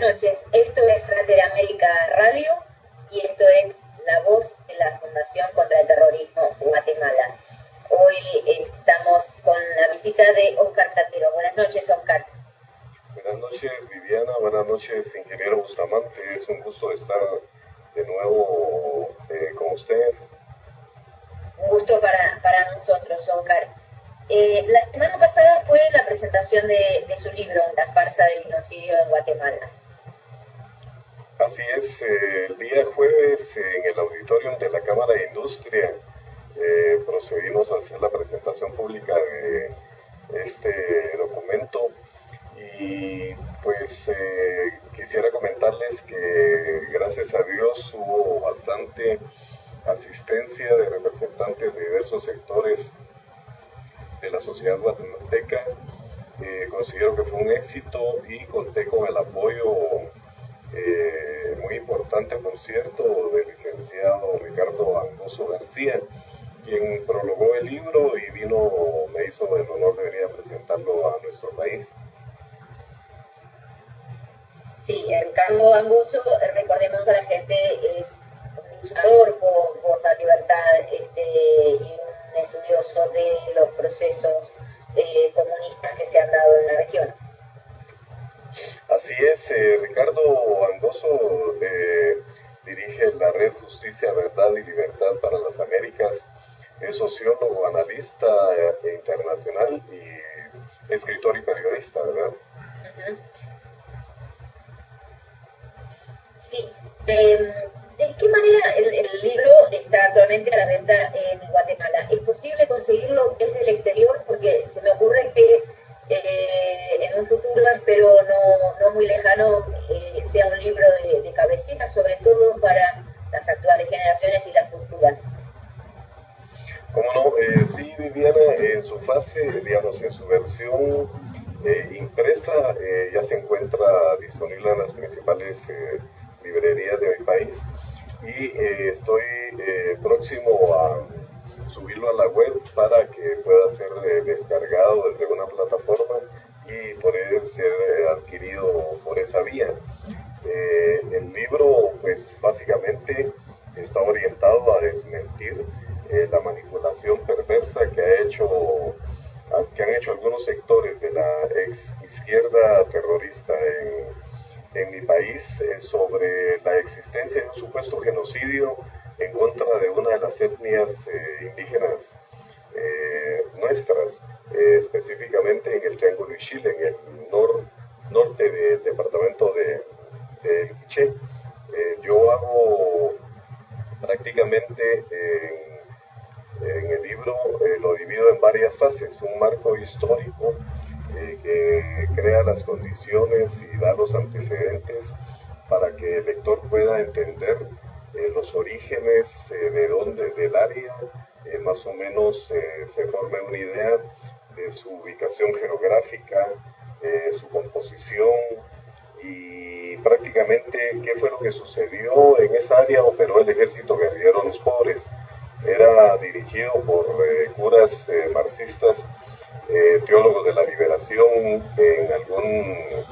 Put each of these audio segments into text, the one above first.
noches. Esto es Frate América Radio y esto es la voz de la Fundación contra el Terrorismo Guatemala. Hoy estamos con la visita de Oscar Tatero. Buenas noches, Oscar. Buenas noches, Viviana. Buenas noches, ingeniero Bustamante. Es un gusto estar de nuevo eh, con ustedes. Un gusto para, para nosotros, Oscar. Eh, la semana pasada fue la presentación de, de, su libro, La farsa del genocidio en Guatemala. Así es, eh, el día jueves en el auditorium de la Cámara de Industria eh, procedimos a hacer la presentación pública de este documento y pues eh, quisiera comentarles que gracias a Dios hubo bastante asistencia de representantes de diversos sectores de la sociedad guatemalteca. Eh, considero que fue un éxito y conté con el apoyo eh, muy importante, por cierto, del licenciado Ricardo Angoso García, quien prologó el libro y vino, me hizo el honor de venir a presentarlo a nuestro país. Sí, Ricardo Angoso, recordemos a la gente, es un luchador por, por la libertad este, y un estudioso de los procesos eh, comunistas que se han dado en la región. Así es, eh, Ricardo Angoso eh, dirige la red Justicia, Verdad y Libertad para las Américas, es sociólogo, analista eh, internacional y escritor y periodista, ¿verdad? Sí. ¿De qué manera el, libro está actualmente a la venta en Guatemala? ¿Es posible conseguirlo desde el exterior? Porque se me ocurre que eh, en un futuro, espero no, no muy lejano, eh, sea un libro de, de, cabecera, sobre todo para las actuales generaciones y las futuras. Como no, eh, sí, Viviana, en su fase, digamos, en su versión eh, impresa, ya se encuentra disponible en las principales librerías de mi país y estoy próximo a subirlo a la web para que pueda ser eh, descargado desde una plataforma y poder ser eh, adquirido por esa vía. Eh, el libro, pues básicamente está orientado a desmentir la manipulación perversa que ha hecho que han hecho algunos sectores de la ex izquierda terrorista en, en mi país sobre la existencia de un supuesto genocidio en contra de una de las etnias eh, indígenas eh, nuestras, eh, específicamente en el Triángulo Chile, en el nor, norte del departamento de, de Quiché. yo hago prácticamente en, en el libro, lo divido en varias fases, un marco histórico que crea las condiciones y da los antecedentes para que el lector pueda entender eh, los orígenes, eh, de dónde, del área, eh, más o menos se forme una idea de su ubicación geográfica, su composición y prácticamente qué fue lo que sucedió en esa área operó el ejército guerrillero Los Pobres. Era dirigido por curas marxistas, teólogos de la liberación en algún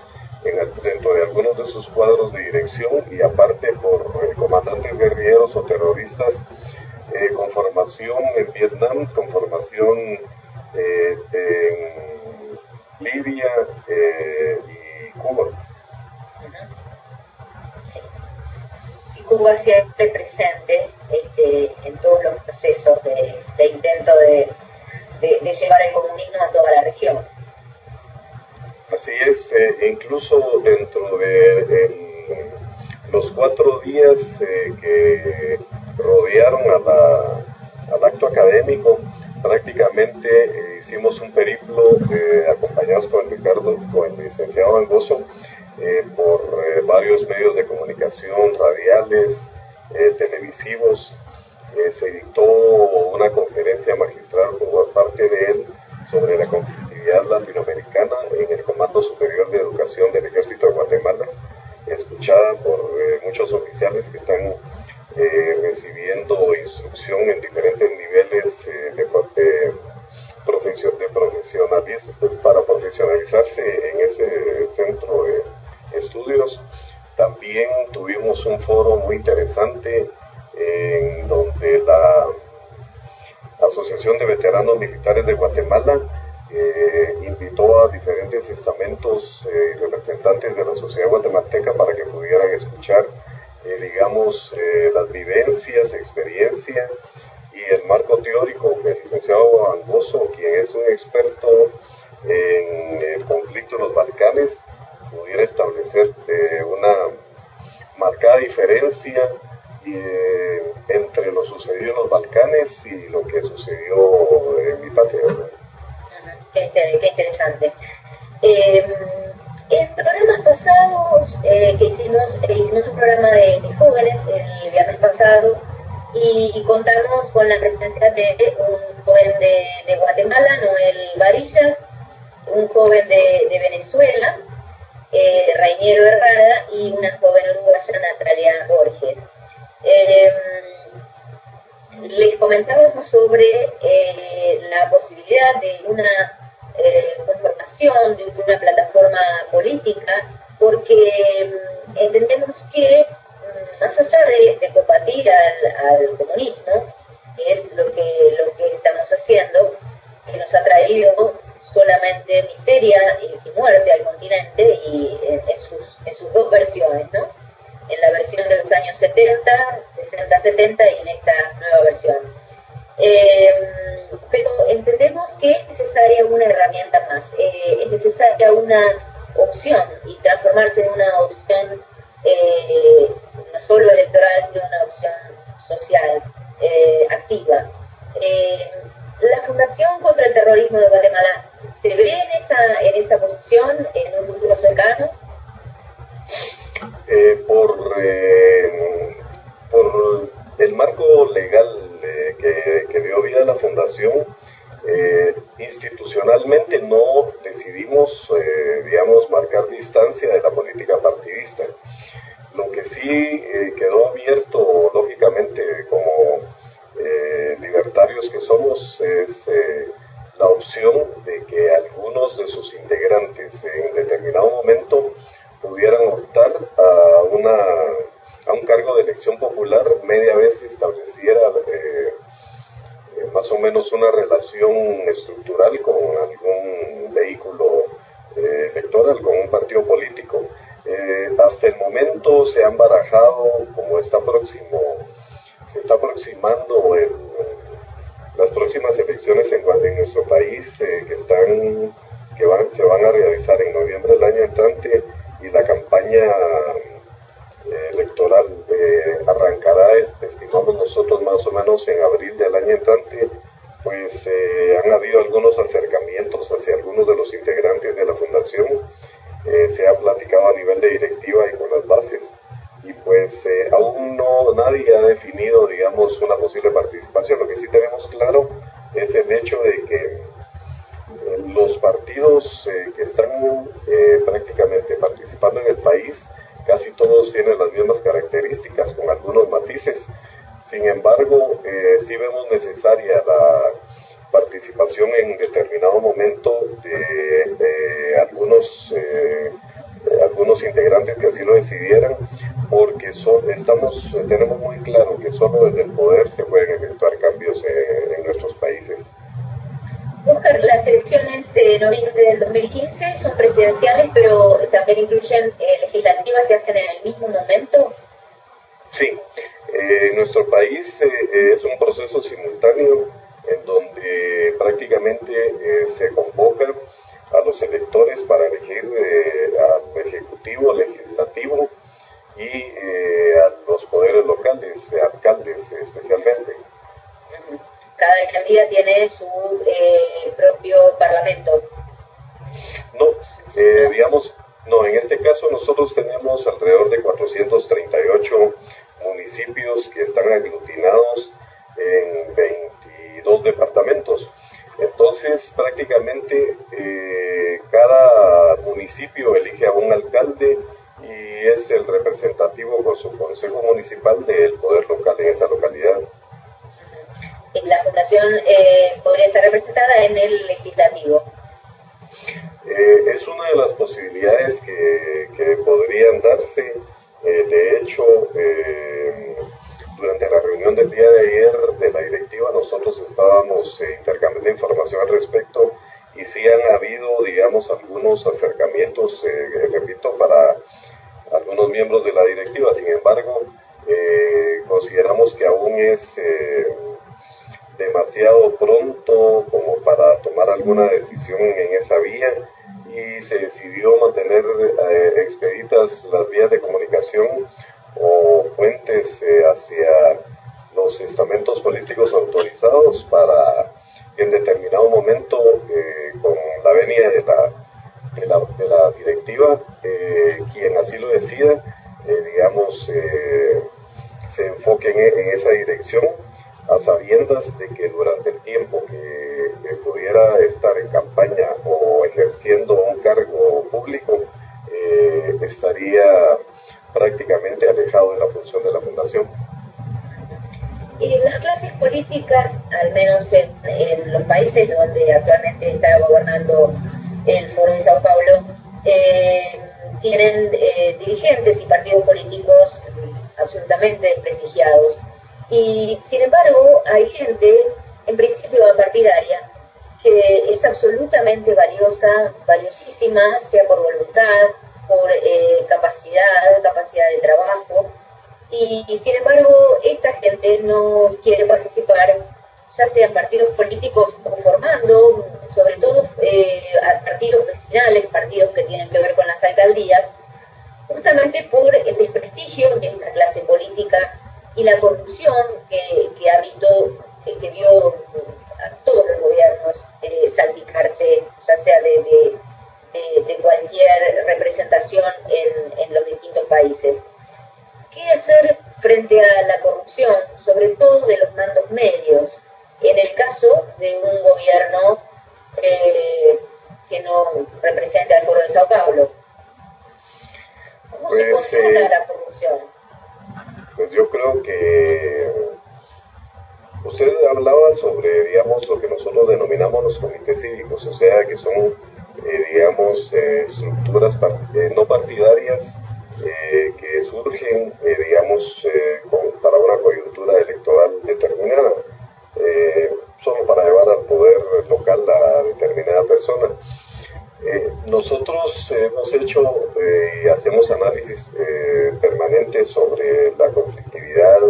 en, dentro de algunos de sus cuadros de dirección y aparte por comandantes guerrilleros o terroristas eh, con formación en Vietnam, con formación eh, en Libia eh, y Cuba. Sí. Cuba siempre presente este, en todos los procesos de, intento de llevar el comunismo a toda la región. Así es, eh, incluso dentro de el, los cuatro días eh, que rodearon a la, al acto académico, prácticamente eh, hicimos un periplo acompañados con Ricardo, con el licenciado Angoso, por varios medios de comunicación, radiales, televisivos. se dictó una conferencia magistral por parte de él sobre la Latinoamericana en el Comando Superior de Educación del Ejército de Guatemala, escuchada por eh, muchos oficiales que están eh, recibiendo instrucción en diferentes niveles eh, de, de, de profesionaliz para profesionalizarse en ese centro de estudios. También tuvimos un foro muy interesante en donde la Asociación de Veteranos Militares de Guatemala eh, invitó a diferentes estamentos y representantes de la sociedad guatemalteca para que pudieran escuchar, digamos, las vivencias, experiencia y el marco teórico del licenciado Angoso, quien es un experto en el conflicto en los Balcanes, pudiera establecer una marcada diferencia eh, entre lo sucedido en los Balcanes y lo que sucedió en mi patria. Qué, interesante. Eh, en programas pasados eh, que hicimos, eh, hicimos un programa de, jóvenes el viernes pasado y, contamos con la presencia de un joven de, Guatemala, Noel Varillas, un joven de, Venezuela, eh, Herrada y una joven uruguaya, Natalia Borges. Les comentábamos sobre eh, la posibilidad de una eh, conformación de una plataforma política, porque mm, entendemos que mm, más allá de, combatir al, comunismo, que es lo que, lo que estamos haciendo, que nos ha traído solamente miseria y, muerte al continente y en, sus, en sus dos versiones, ¿no? En la versión de los años 70, 60, 70 y en esta nueva versión. Eh, pero entendemos que es necesaria una herramienta más, eh, es necesaria una opción y transformarse en una opción eh, no solo electoral, sino una opción social activa. la Fundación contra el Terrorismo de Guatemala determinado momento de, algunos algunos integrantes que así lo decidieran, porque son, estamos, tenemos muy claro que solo desde el poder se pueden efectuar cambios eh, en nuestros países. Oscar, las elecciones de noviembre del 2015 son presidenciales, pero también incluyen eh, legislativas, se hacen en el mismo momento. Sí, eh, nuestro país eh, es un proceso simultáneo en donde prácticamente se convoca a los electores para elegir al Ejecutivo, Legislativo y eh, a los poderes locales, alcaldes especialmente. Cada alcaldía tiene su eh, propio parlamento. No, eh, digamos, no, en este caso nosotros tenemos alrededor de 438 municipios que están aglutinados en 22 departamentos. Entonces, prácticamente cada municipio elige a un alcalde y es el representativo con su consejo municipal del poder local en esa localidad. La fundación eh, podría estar representada en el legislativo. Eh, es una de las posibilidades que, que podrían darse. Eh, de hecho, durante la reunión del día de ayer de la directiva nosotros estábamos eh, intercambiando información al respecto y sí han habido, digamos, algunos acercamientos, eh, repito, para algunos miembros de la directiva. Sin embargo, eh, consideramos que aún es demasiado pronto como para tomar alguna decisión en esa vía y se decidió mantener expeditas las vías de comunicación o puentes eh, hacia los estamentos políticos autorizados para en determinado momento, eh, con la venia de la, de la, de la directiva, eh, quien así lo decida, digamos, se enfoque en, esa dirección, a sabiendas de que durante el tiempo que, pudiera estar en campaña o ejerciendo un cargo público, estaría prácticamente alejado de la función de la fundación. Y las clases políticas, al menos en, los países donde actualmente está gobernando el Foro de Sao Paulo, eh, tienen eh, dirigentes y partidos políticos absolutamente desprestigiados. Y sin embargo, hay gente, en principio partidaria, que es absolutamente valiosa, valiosísima, sea por voluntad, por eh, capacidad, capacidad de trabajo, y, sin embargo esta gente no quiere participar, ya sean partidos políticos o formando, sobre todo eh, partidos vecinales, partidos que tienen que ver con las alcaldías, justamente por el desprestigio de esta clase política y la corrupción que, ha visto, que, vio a todos los gobiernos eh, salpicarse, ya sea de de, cualquier representación en, en, los distintos países. ¿Qué hacer frente a la corrupción, sobre todo de los mandos medios, en el caso de un gobierno eh, que no representa al Foro de Sao Paulo? ¿Cómo se pues, controla eh, la corrupción? Pues yo creo que usted hablaba sobre, digamos, lo que nosotros denominamos los comités cívicos, o sea, que son eh, digamos, eh, estructuras eh, no partidarias que surgen, digamos, para una coyuntura electoral determinada, solo para llevar al poder local a determinada persona. nosotros hemos hecho y hacemos análisis permanentes sobre la conflictividad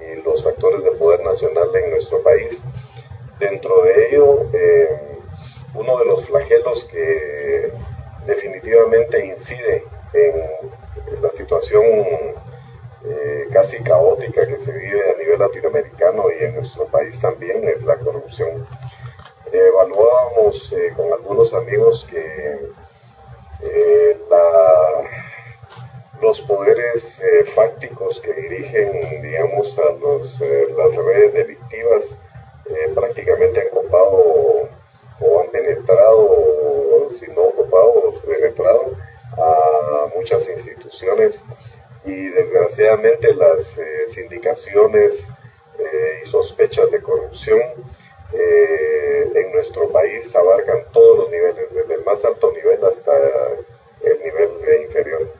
y los factores de poder nacional en nuestro país. Dentro de ello, uno de los flagelos que definitivamente incide en la situación eh, casi caótica que se vive a nivel latinoamericano y en nuestro país también es la corrupción. evaluábamos eh, con algunos amigos que eh, los poderes fácticos que dirigen, digamos, a las redes delictivas prácticamente han copado o han penetrado, si no ocupado, penetrado a muchas instituciones y desgraciadamente las eh, sindicaciones eh, y sospechas de corrupción eh, en nuestro país abarcan todos los niveles, desde el más alto nivel hasta el nivel inferior.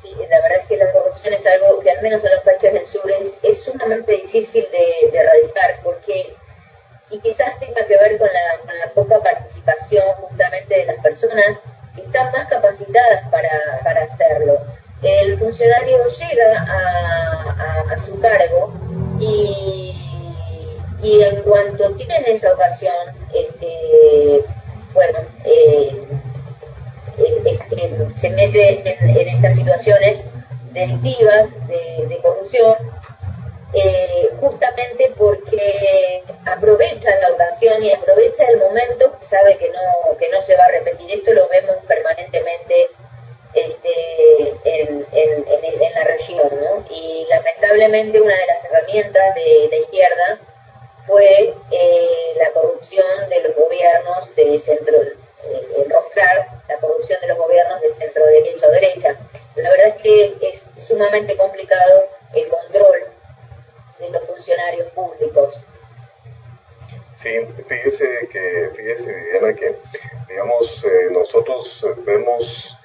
Sí, la verdad es que la corrupción es algo que al menos en los países del sur es, es sumamente difícil de erradicar porque y quizás tenga que ver con la, con la poca participación justamente de las personas que están más capacitadas para, para hacerlo. El funcionario llega a, a, su cargo y, y, en cuanto tiene esa ocasión, este, bueno, eh, se mete en, en, estas situaciones delictivas de, de corrupción eh, justamente porque aprovecha la ocasión y aprovecha el momento, sabe que no, que no se va a repetir. Esto lo vemos permanentemente este, en, la región, ¿no? Y lamentablemente una de las herramientas de la izquierda fue eh, la corrupción de los gobiernos de centro, eh, la corrupción de los gobiernos de centro derecha o derecha. La verdad es que es sumamente complicado el control de los funcionarios públicos. Sí, fíjese que, fíjese Diana, que digamos, eh, nosotros vemos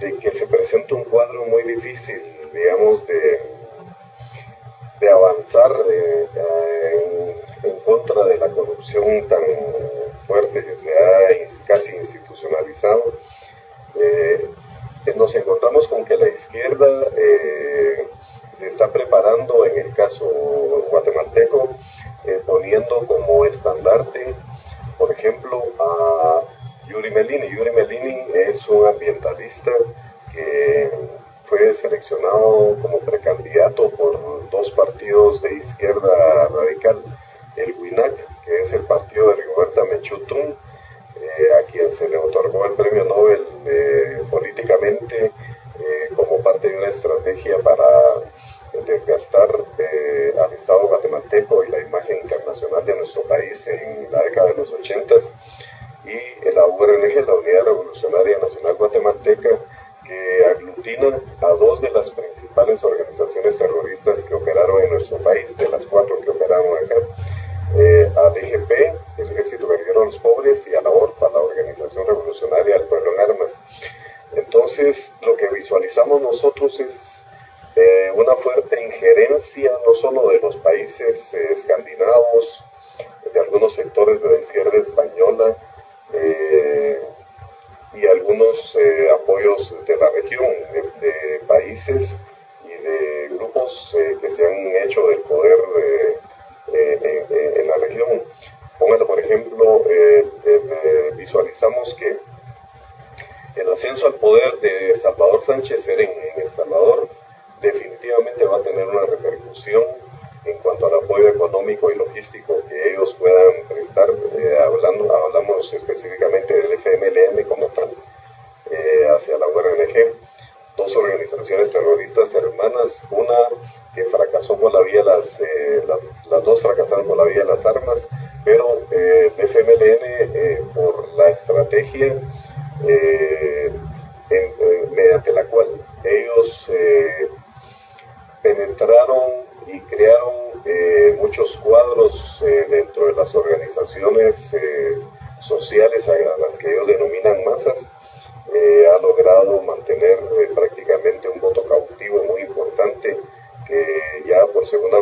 de que se presenta un cuadro muy difícil, digamos, de, de avanzar eh, eh, en, contra de la corrupción tan fuerte que se ha casi institucionalizado. Nos encontramos con que la izquierda eh, se está preparando en el caso guatemalteco, eh, poniendo como estandarte, por ejemplo, a Yuri Melini. Yuri Melini es un ambientalista que fue seleccionado como precandidato por dos partidos de izquierda radical, el WINAC, que es el partido de Rigoberta Menchutun, eh, a quien se le otorgó el premio Nobel mantener eh, prácticamente un voto cautivo muy importante que ya por segunda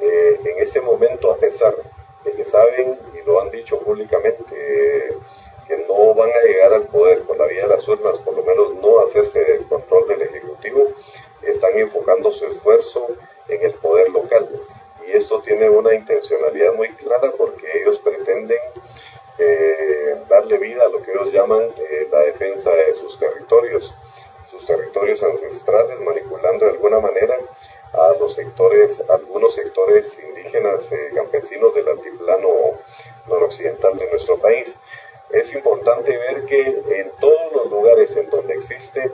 eh, en este momento, a pesar de que saben y lo han dicho públicamente, que no van a llegar al poder por la vía de las urnas, por lo menos no hacerse del control del Ejecutivo, están enfocando su esfuerzo en el poder local. Y esto tiene una intencionalidad muy clara porque ellos pretenden eh, darle vida a lo que ellos llaman eh, la defensa de sus territorios, sus territorios ancestrales, manipulando de alguna manera a los sectores, a algunos sectores indígenas eh, campesinos del altiplano noroccidental de nuestro país. Es importante ver que en todos los lugares en donde existe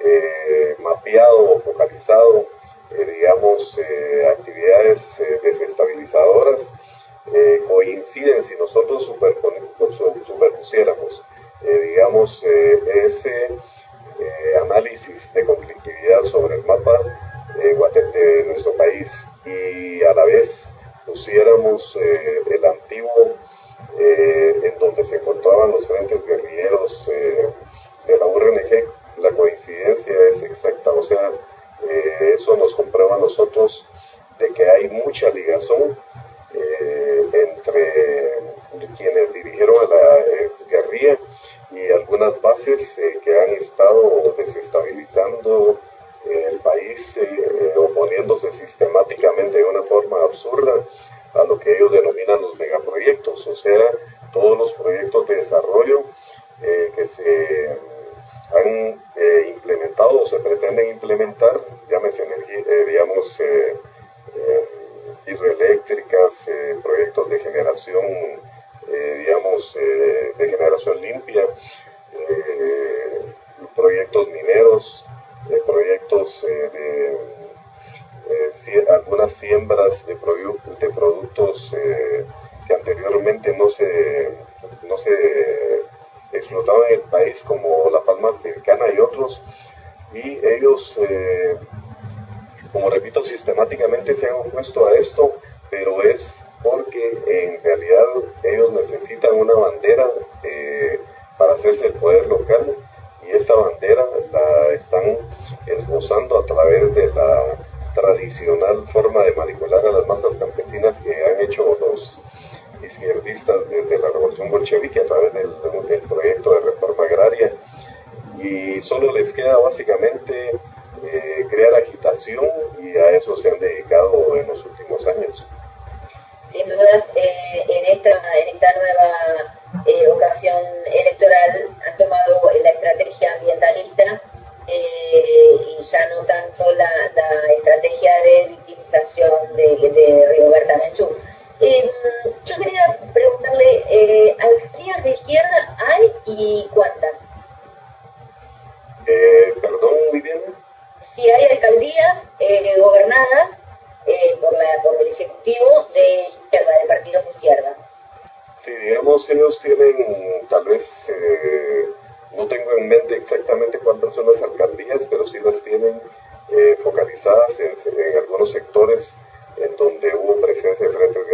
eh, mapeado o focalizado, eh, digamos, actividades desestabilizadoras, coinciden si nosotros superpusiéramos, digamos, ese análisis de conflictividad sobre el mapa de nuestro país y a la vez pusiéramos el antiguo en donde se encontraban los frentes guerrilleros de la URNG, la coincidencia es exacta, o sea, eso nos comprueba a nosotros de que hay mucha ligazón eh, entre quienes dirigieron a la guerrilla y algunas bases eh, que han estado desestabilizando el país, eh, oponiéndose sistemáticamente de una forma absurda a lo que ellos denominan los megaproyectos, o sea, todos los proyectos de desarrollo que se han implementado o se pretenden implementar, llámese energía, digamos, hidroeléctricas, eh, proyectos de generación, eh, digamos, eh, de generación limpia, proyectos mineros, proyectos de algunas siembras de, de productos que anteriormente no se, no se explotaban en el país, como la palma africana y otros, y ellos como repito, sistemáticamente se han opuesto a esto, pero es porque en realidad ellos necesitan una bandera eh, para hacerse el poder local y esta bandera la están esbozando a través de la tradicional forma de manipular a las masas campesinas que han hecho los izquierdistas desde la revolución bolchevique a través del, proyecto de reforma agraria y solo les queda básicamente eh, crear agitación y a eso se han dedicado en los últimos años. Sin dudas, eh, en, esta, en esta nueva eh, ocasión electoral han tomado la estrategia ambientalista y ya no tanto la, estrategia de victimización de, de Rigoberta Menchú. yo quería preguntarle, ¿alcaldías de izquierda hay y cuántas? perdón, Viviana si hay alcaldías eh, gobernadas eh, por, la, por el Ejecutivo de izquierda, de partidos de izquierda. Sí, digamos, ellos tienen, tal vez, eh, no tengo en mente exactamente cuántas son las alcaldías, pero sí las tienen focalizadas en, algunos sectores en donde hubo presencia de frentes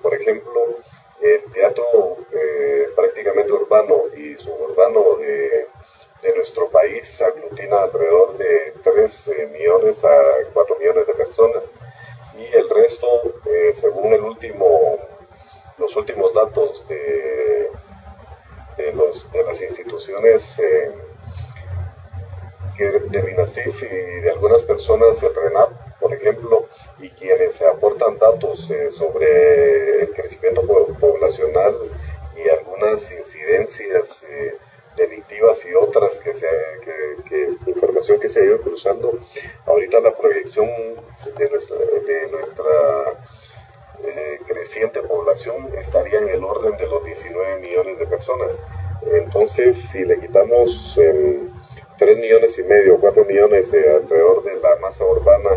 Por ejemplo, el teatro prácticamente urbano y suburbano de, nuestro país aglutina alrededor de 3 millones a 4 millones de personas. Y el resto, según el último los últimos datos de, las instituciones eh, que, y de algunas personas del RENAP, por ejemplo, y quienes aportan datos eh, sobre el crecimiento poblacional y algunas incidencias eh, delictivas y otras que, se, que, información que se ha ido cruzando. Ahorita la proyección de nuestra, eh, creciente población estaría en el orden de los 19 millones de personas. Entonces, si le quitamos 3 millones y medio, 4 millones alrededor de la masa urbana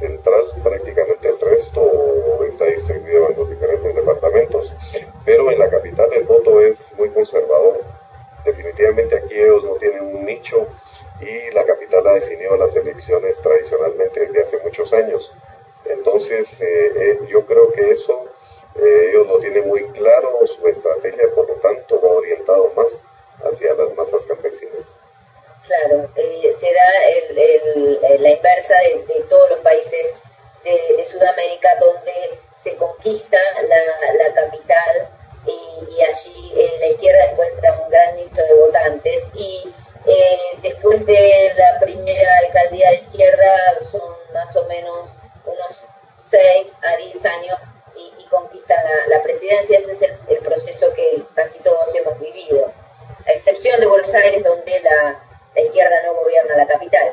central, prácticamente el resto está distribuido en los diferentes departamentos. Pero en la capital el voto es muy conservador. Definitivamente aquí ellos no tienen un nicho y la capital ha definido las elecciones tradicionalmente desde hace muchos años. Entonces, eh, eh, yo creo que eso eh, ellos lo tienen muy claro, su estrategia, por lo tanto, va orientado más hacia las masas campesinas. Claro, eh, se da el, la inversa de, todos los países de, Sudamérica donde se conquista la, capital y, allí eh, la izquierda encuentra un gran nicho de votantes y eh, después de la primera alcaldía de izquierda son más o menos unos 6 a 10 años y, y conquista la, presidencia. Ese es el, el proceso que casi todos hemos vivido, a excepción de Buenos Aires donde la izquierda no gobierna la capital.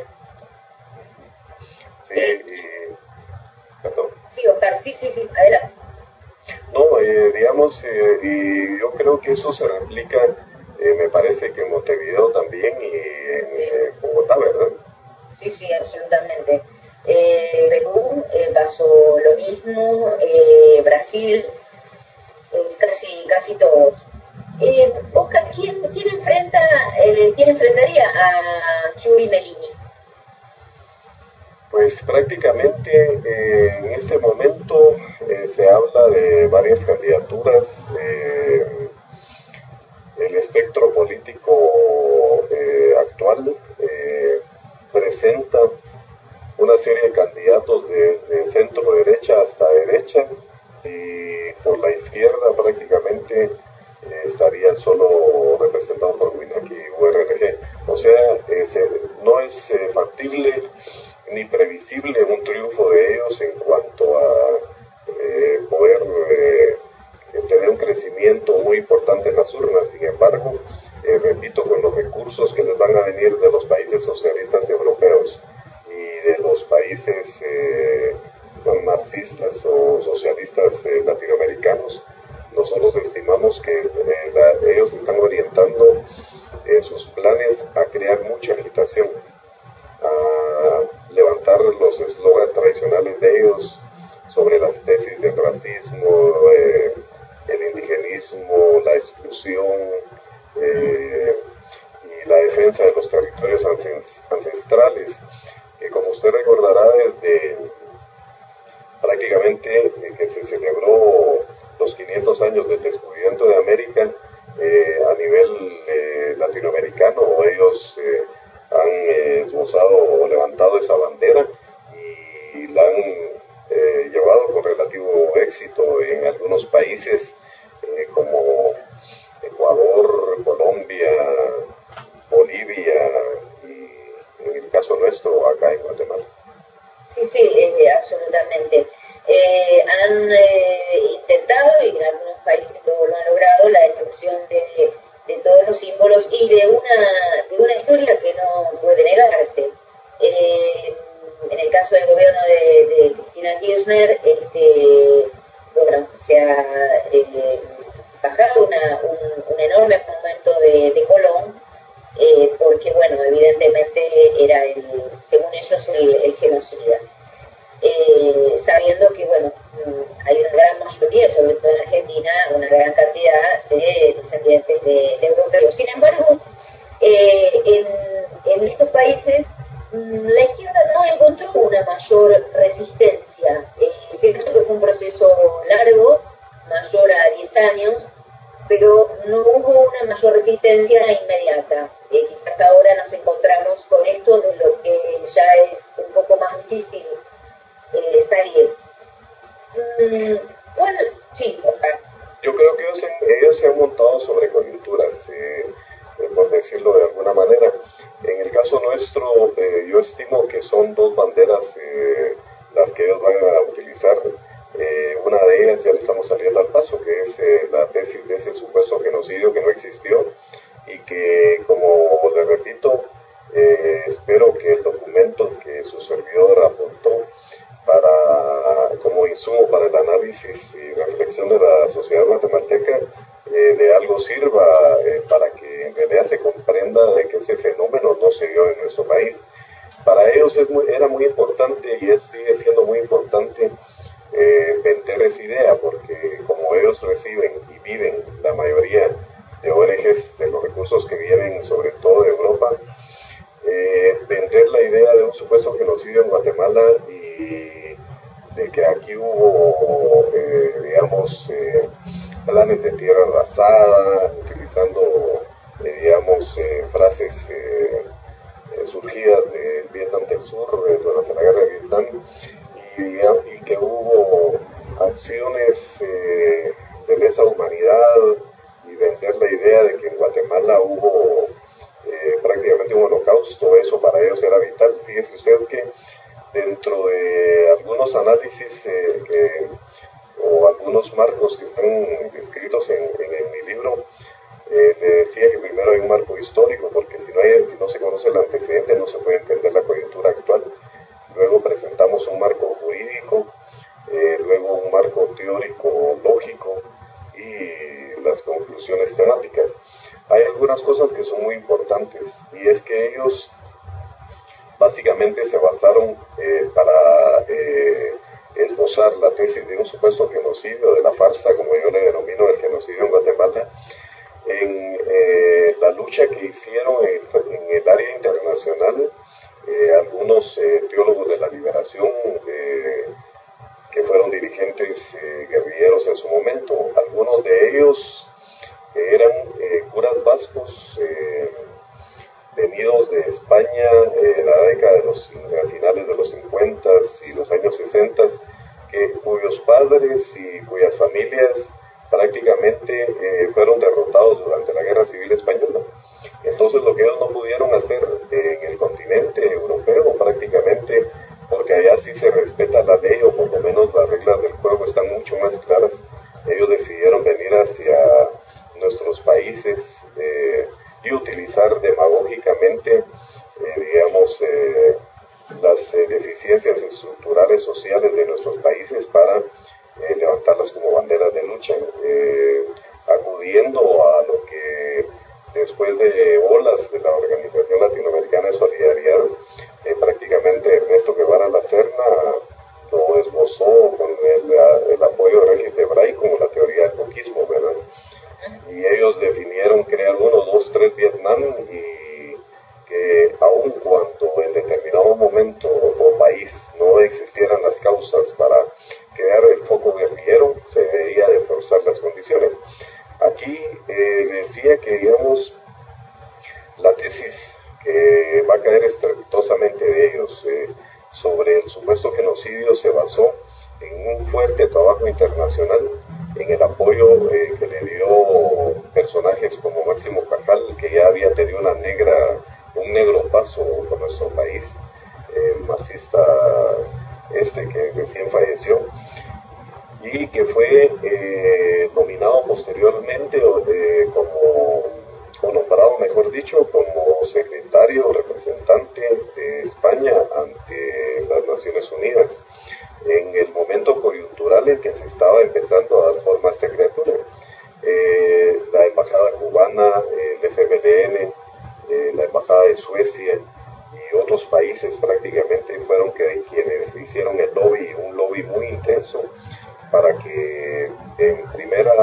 Sí, y... Perdón. Sí, Oscar, sí, sí, sí, adelante. No, eh, digamos, eh, y yo creo que eso se replica, eh, me parece que en Montevideo también y en Bogotá, ¿verdad? Sí, sí, absolutamente. Perú pasó lo mismo, Brasil, Que ellos, se han montado sobre coyunturas, eh, eh, por decirlo de alguna manera. En el caso nuestro, yo estimo que son dos banderas las que ellos van a utilizar. una de ellas ya le estamos saliendo al paso, que es eh, la tesis de ese supuesto genocidio que no existió y que, como le repito, eh, espero que el documento que su servidor apuntó para, como insumo para el análisis y reflexión de la sociedad guatemalteca eh, de algo sirva para que en realidad se comprenda de que ese fenómeno no se dio en nuestro país. Para ellos es era muy importante y es, sigue siendo muy importante eh, vender esa idea, porque como ellos reciben y viven la mayoría de ONGs de los recursos que vienen sobre todo de Europa, eh, vender la idea de un supuesto genocidio en Guatemala y de que aquí hubo, eh, digamos, planes de tierra arrasada, utilizando, digamos, frases surgidas del Vietnam del Sur durante la guerra de Vietnam y, que hubo acciones eh, de lesa humanidad y vender la idea de que en Guatemala hubo eh, prácticamente un holocausto, eso para ellos era vital. Fíjese usted que dentro de algunos análisis eh, o algunos marcos que están descritos en, mi libro, le decía que primero hay un marco histórico, porque si no, hay, si no se conoce el antecedente no se puede entender la coyuntura actual luego presentamos un marco jurídico, eh, luego un marco teórico lógico y las conclusiones temáticas. Hay algunas cosas que son muy importantes y es que ellos básicamente se basaron eh, para eh, esbozar la tesis de un supuesto genocidio, de la farsa, como yo le denomino el genocidio en Guatemala, en la lucha que hicieron en el área internacional eh, algunos eh, teólogos de la liberación eh, que fueron dirigentes guerrilleros en su momento. Algunos de ellos eran curas vascos venidos de España en la década de los finales de los 50 y los años 60, que, cuyos padres y cuyas familias prácticamente fueron derrotados durante la Guerra Civil Española. Entonces lo que ellos no pudieron hacer en el continente europeo prácticamente, porque allá sí se respeta la ley o por lo menos las reglas del juego están mucho más claras, ellos decidieron venir hacia nuestros países eh, y utilizar demagógicamente, eh, digamos, eh, las deficiencias estructurales sociales de nuestros países para levantarlas como banderas de lucha, acudiendo a lo que después de olas de la Organización Latinoamericana de Solidaridad, eh, prácticamente Ernesto Guevara La Serna lo esbozó con el, apoyo de Regis Debray como la teoría del coquismo, ¿verdad? Y ellos definieron crear uno, dos, tres Vietnam y que aun cuando en determinado momento o país no existieran las causas para crear el foco guerrillero, se debería de forzar las condiciones. Aquí eh, decía que, digamos, la tesis que va a caer estrepitosamente de ellos eh, sobre el supuesto genocidio se basó en un fuerte trabajo internacional, en el apoyo eh, que le dio personajes como Máximo Cajal, que ya había tenido una negra, un negro paso por nuestro país, el marxista este que recién falleció, y que fue eh, nominado posteriormente eh, como, o nombrado, mejor dicho, como secretario representante de España ante las Naciones Unidas en el momento coyuntural en que se estaba empezando a dar forma a esta criatura. Eh, la embajada cubana, el FMLN, la embajada de Suecia y otros países prácticamente fueron que, quienes hicieron el lobby, un lobby muy intenso para que en, primera,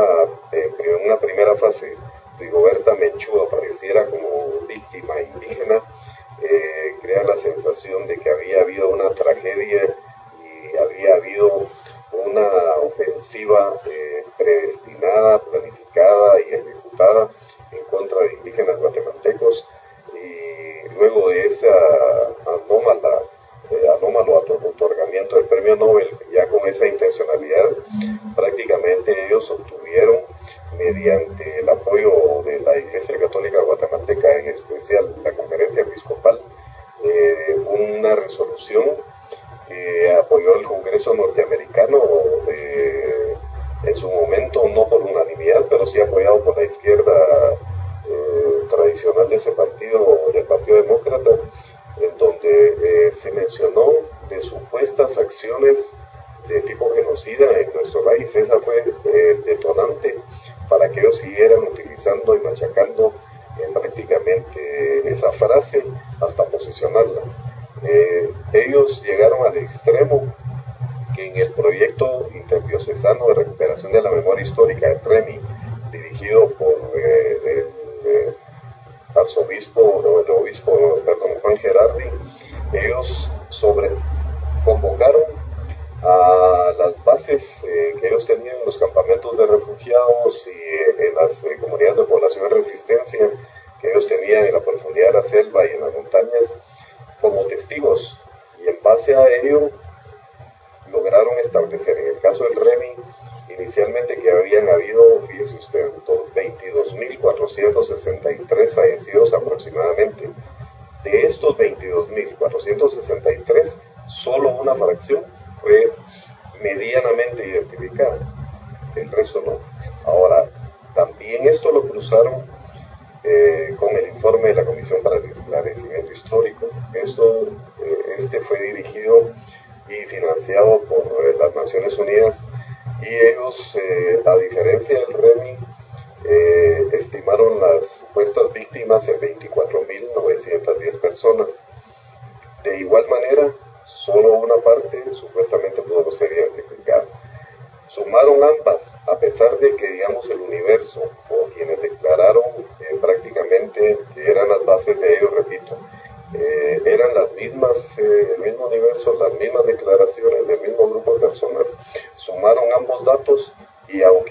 en una primera fase Rigoberta Menchú apareciera como víctima indígena, eh, crea la sensación de que había habido una tragedia había habido una ofensiva eh, predestinada, planificada y ejecutada en contra de indígenas guatemaltecos. Y luego de esa anómala eh, anómalo otorgamiento del premio Nobel, ya con esa intencionalidad, prácticamente ellos obtuvieron, mediante el apoyo de la Iglesia Católica Guatemalteca, en especial la Conferencia Episcopal, eh, una resolución eh, apoyó el Congreso norteamericano eh, en su momento, no por unanimidad, pero sí apoyado por la izquierda eh, tradicional de ese partido, del Partido Demócrata, en donde eh, se mencionó de supuestas acciones de tipo genocida en nuestro país. Esa fue detonante para que ellos siguieran utilizando y machacando prácticamente esa frase hasta posicionarla. Eh, ellos llegaron al extremo que en el proyecto interdiocesano de recuperación de la memoria histórica de TREMI, dirigido por eh, el, arzobispo, el obispo perdón, Juan Gerardi, ellos sobre convocaron a las bases eh, que ellos tenían en los campamentos de refugiados y en las comunidades de población de resistencia que ellos tenían en la profundidad de la selva y en las montañas como testigos y en base a ello lograron establecer en el caso del REMI inicialmente que habían habido, fíjese usted, 22.463 fallecidos aproximadamente. De estos 22.463, solo una fracción fue medianamente identificada, el resto no. Ahora, también esto lo cruzaron eh, con el informe de la Comisión para el Esclarecimiento Histórico. Esto, eh, este fue dirigido y financiado por eh, las Naciones Unidas y ellos, a diferencia del REMI, estimaron las supuestas víctimas en 24.910 personas. De igual manera, solo una parte supuestamente pudo ser identificada. Sumaron ambas, a pesar de que, digamos, el universo o quienes declararon eh, prácticamente que eran las bases de ello, repito, eh, eran las mismas, eh, el mismo universo, las mismas declaraciones del mismo grupo de personas, sumaron ambos datos y aunque,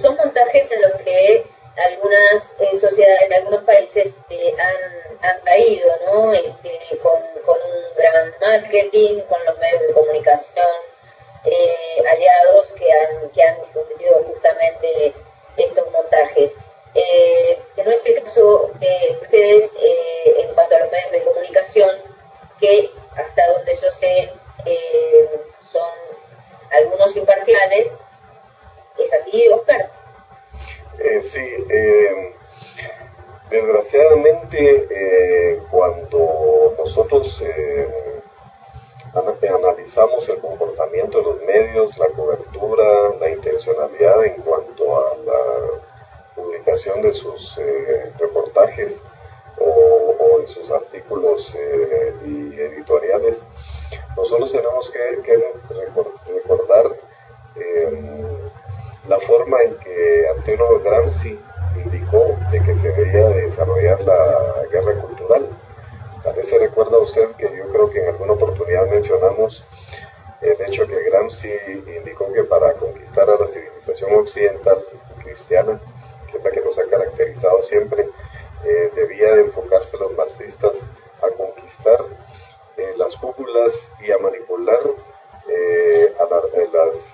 son montajes en los que algunas eh, sociedades, en algunos países eh, han, caído, ¿no? Este, con, un gran marketing, con los medios de comunicación eh, aliados que han, que han difundido justamente estos montajes. no es el caso de ustedes en cuanto a los medios de comunicación, que hasta donde yo sé son algunos imparciales. ¿Es así, Oscar? Eh, sí, eh, desgraciadamente eh, cuando nosotros analizamos el comportamiento de los medios, la cobertura, la intencionalidad en cuanto a la publicación de sus reportajes o, de sus artículos y editoriales, nosotros tenemos que, que recordar la forma en que Antonio Gramsci indicó de que se debía desarrollar la guerra cultural. Tal vez se recuerda usted que yo creo que en alguna oportunidad mencionamos el hecho que Gramsci indicó que para conquistar a la civilización occidental cristiana, que es la que nos ha caracterizado siempre, eh, debía de enfocarse los marxistas a conquistar eh, las cúpulas y a manipular eh, a las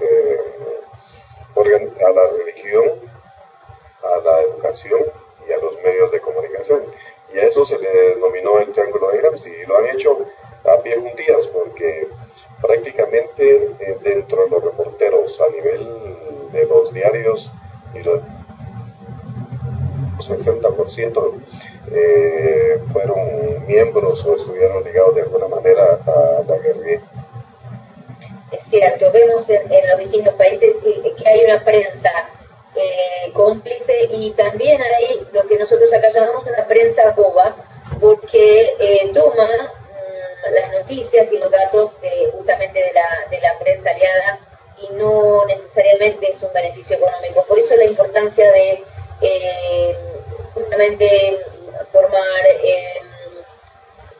religión, a la educación y a los medios de comunicación. Y a eso se le denominó el Triángulo de Gramsci y lo han hecho a pie juntillas porque prácticamente eh, dentro de los reporteros a nivel de los diarios y los 60% eh, fueron miembros o estuvieron ligados de alguna manera a la guerrilla. Es cierto, vemos en, los distintos países que hay una prensa eh, cómplice y también hay lo que nosotros acá llamamos una prensa boba, porque eh, toma mm, las noticias y los datos de, justamente de la, de la prensa aliada y no necesariamente es un beneficio económico. Por eso la importancia de eh, justamente formar, em,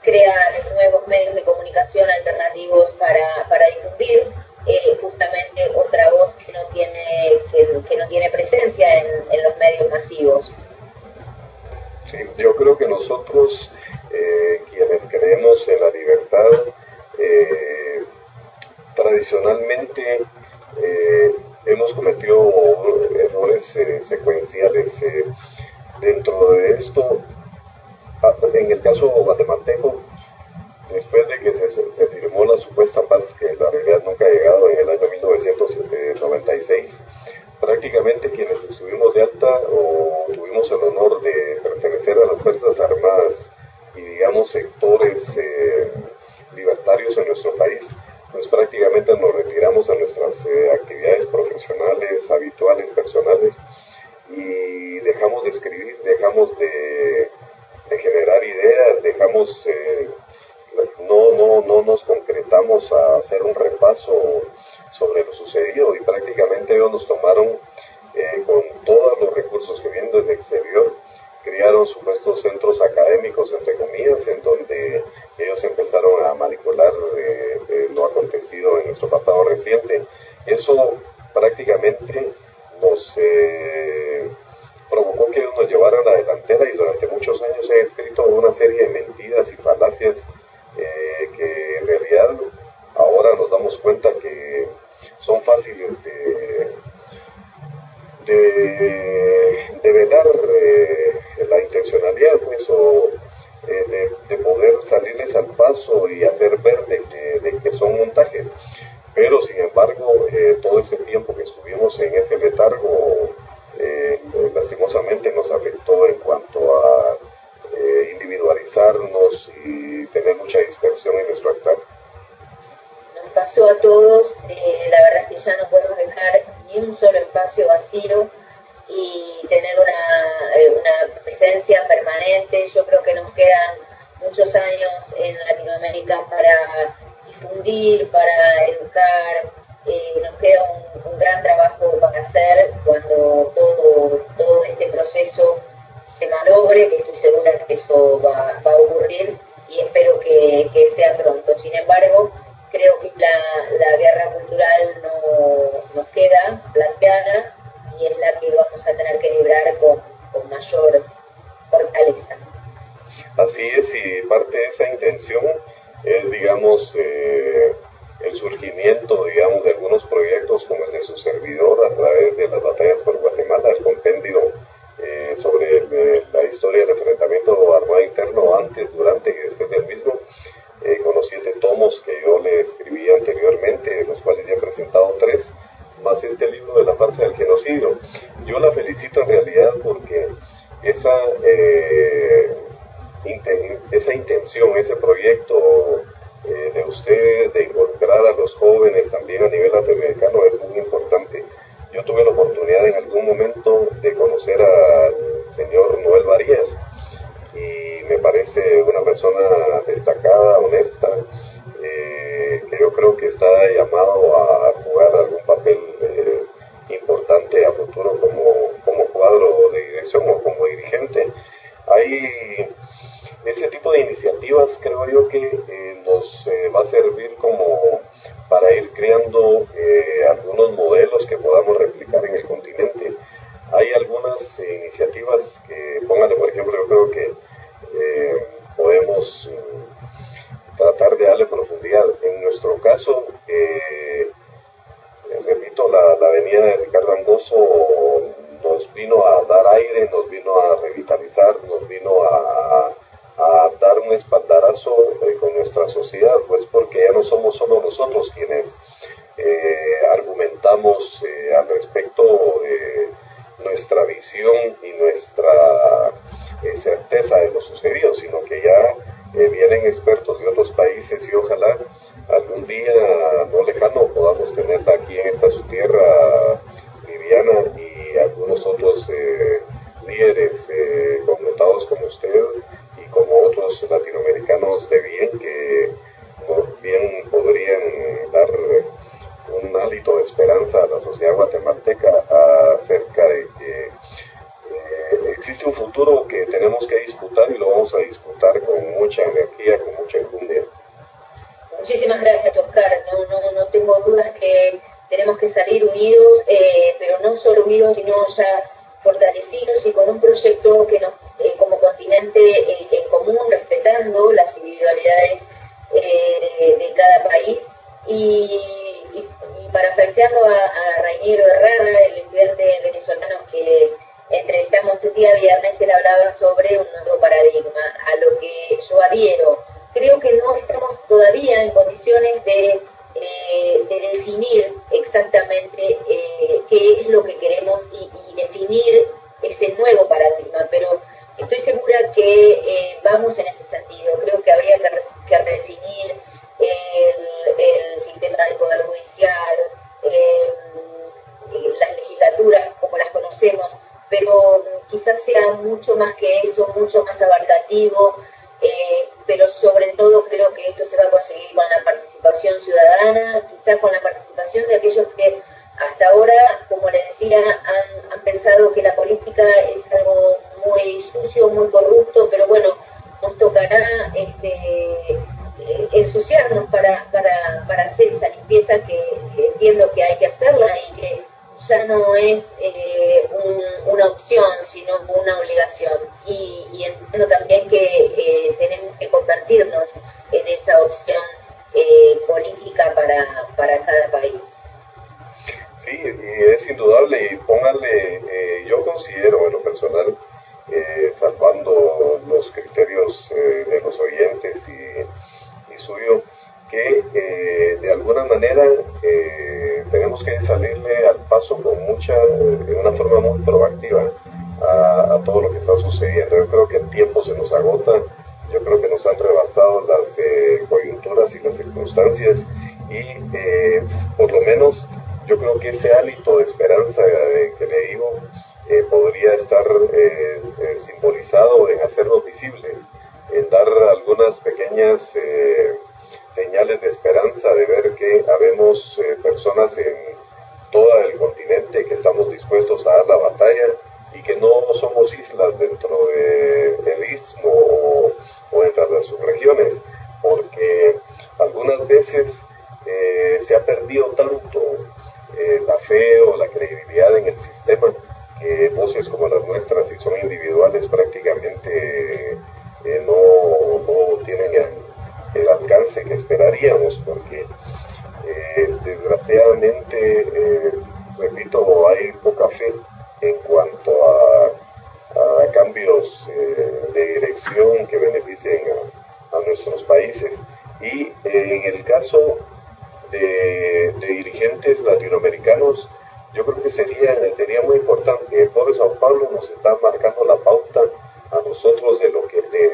crear nuevos medios de comunicación alternativos para, para difundir eh, justamente otra voz que no tiene, que, no tiene presencia en, los medios masivos. Sí, yo creo que nosotros, eh, quienes creemos en la libertad, eh, tradicionalmente hemos cometido errores secuenciales. dentro de esto, en el caso guatemalteco, después de que se, firmó la supuesta paz, que la realidad nunca ha llegado en el año 1996, prácticamente quienes estuvimos de alta o tuvimos el honor de pertenecer a las Fuerzas Armadas y digamos sectores eh, libertarios en nuestro país, pues prácticamente nos retiramos a nuestras eh, actividades profesionales, habituales, personales y dejamos de escribir, dejamos de generar ideas, dejamos, eh, no, no, no nos concretamos a hacer un repaso sobre lo sucedido y prácticamente ellos nos tomaron eh, con todos los recursos que vienen del exterior, crearon supuestos centros académicos, entre comillas, en donde ellos empezaron a manipular eh, lo acontecido en nuestro pasado reciente. Eso prácticamente nos que ellos nos a la delantera y durante muchos años he escrito una serie de mentiras y falacias eh, que en realidad ahora nos damos cuenta que son fáciles de, de, velar eh, la intencionalidad pues, o eh, de, poder salirles al paso y hacer ver de que, son montajes. Pero sin embargo, todo ese tiempo que estuvimos en ese letargo eh, lastimosamente nos afectó en cuanto a eh, individualizarnos y tener mucha dispersión en nuestro actuar. Nos pasó a todos, eh, la verdad es que ya no podemos dejar ni un solo espacio vacío y tener una, una presencia permanente. Yo creo que nos quedan muchos años en Latinoamérica para difundir, para educar, eh, nos queda un, gran trabajo para hacer cuando todo, todo este proceso se malogre, que estoy segura que eso va, a ocurrir y espero que, sea pronto. Sin embargo, creo que la, guerra cultural no, nos queda planteada y es la que vamos a tener que librar con, mayor fortaleza. Así es, y parte de esa intención es, digamos, eh, el surgimiento, digamos, de algunos proyectos como el de su servidor a través de las batallas por Guatemala, el compendio eh, sobre la historia del enfrentamiento armado interno antes, durante y después del mismo, eh, con los siete tomos que yo le escribí anteriormente, de los cuales ya he presentado tres, eh, connotados como usted entendiendo también que eh, tenemos que convertirnos en esa opción eh, política para, para cada país. Sí, y es indudable, y póngale, eh, yo considero en lo personal, salvando los criterios de los oyentes y, y suyo, que de alguna manera eh, tenemos que salirle al paso con mucha, de una forma muy proactiva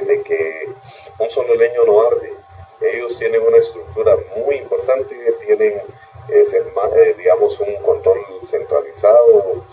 de que un solo leño no arde. Ellos tienen una estructura muy importante, tienen, eh, digamos, un control centralizado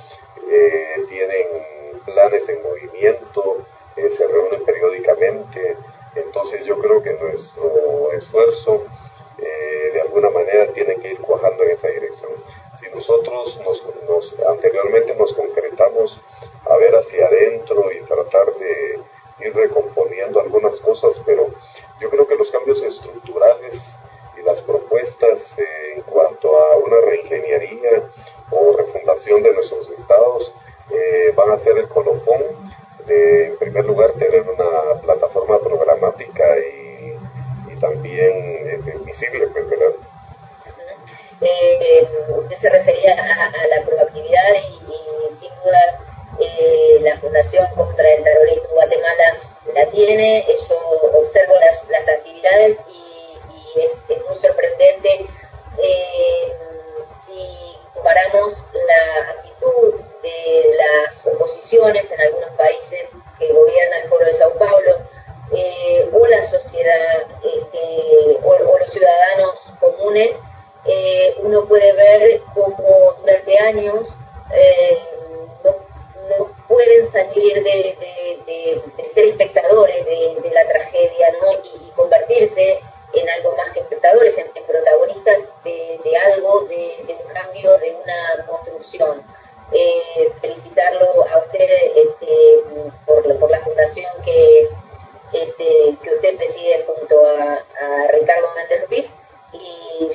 que usted preside junto a, Ricardo Méndez Ruiz y,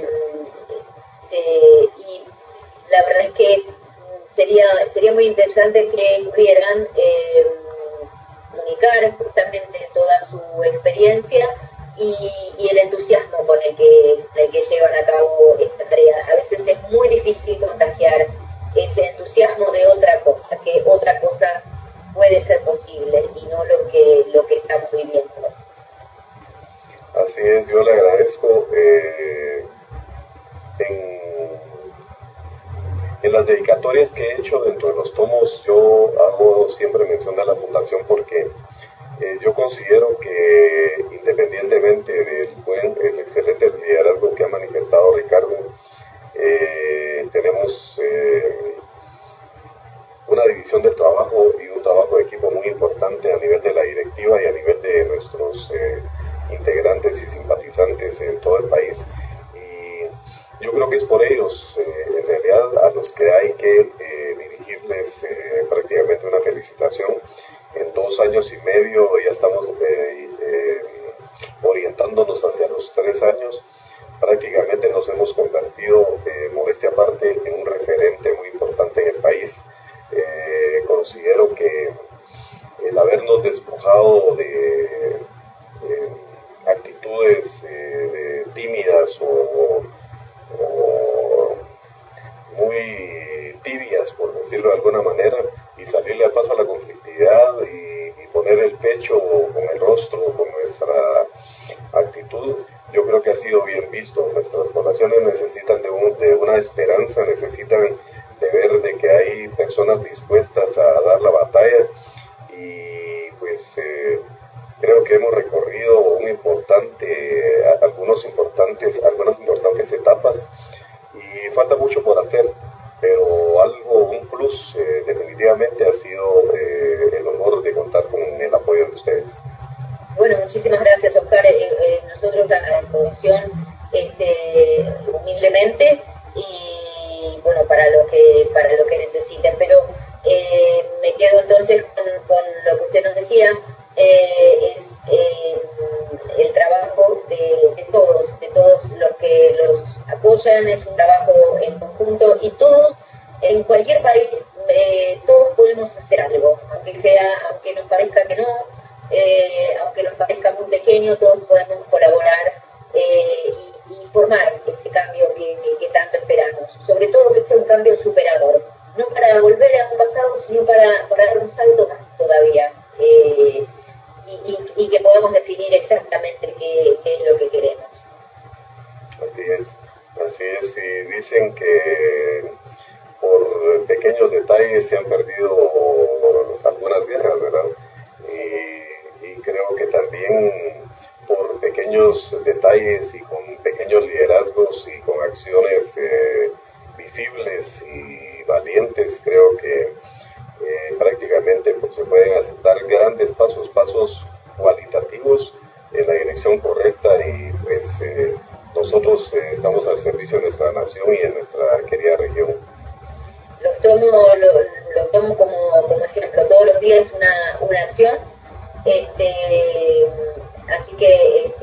este, y la verdad es que sería, sería muy interesante que pudieran eh, comunicar justamente toda su experiencia y, el entusiasmo con el que, que llevan a cabo esta tarea. A veces es muy difícil contagiar ese entusiasmo de otra cosa, que otra cosa puede ser posible y no lo que, lo que estamos viviendo. Así es, yo le agradezco. Eh, en las dedicatorias que he hecho dentro de los tomos, yo hago siempre mención a la fundación porque eh, yo considero que independientemente del buen, el excelente liderazgo que ha manifestado Ricardo, eh, tenemos eh, una división de trabajo y un trabajo de equipo muy importante a nivel de la directiva y a nivel de nuestros integrantes y simpatizantes en todo el país yo creo que es por ellos, eh, en realidad, a los que hay que eh, dirigirles eh, prácticamente una felicitación. En dos años y medio ya estamos orientándonos hacia los tres años. Prácticamente nos hemos convertido, modestia aparte, en un referente muy importante en el país. Considero que el habernos despojado de actitudes tímidas o muy tibias, por decirlo de alguna manera, y salirle a paso a la conflictividad y, poner el pecho con el rostro, con nuestra actitud, yo creo que ha sido bien visto. Nuestras poblaciones necesitan de, de una esperanza, necesitan personas dispuestas a dar la batalla y pues eh, creo que hemos recorrido un importante, algunos importantes, algunas importantes etapas y falta mucho por hacer, pero algo, un plus eh, definitivamente ha sido eh, el honor de contar con el apoyo de ustedes. Bueno, muchísimas gracias Oscar. Eh, nosotros a la exposición este, humildemente y bueno, para lo que, para lo que necesiten, entonces con, lo que usted nos decía, pues eh, nosotros eh, estamos al servicio de nuestra nación y de nuestra querida región. Lo tomo, lo, tomo como, como, ejemplo, todos los días una, una acción, este, así que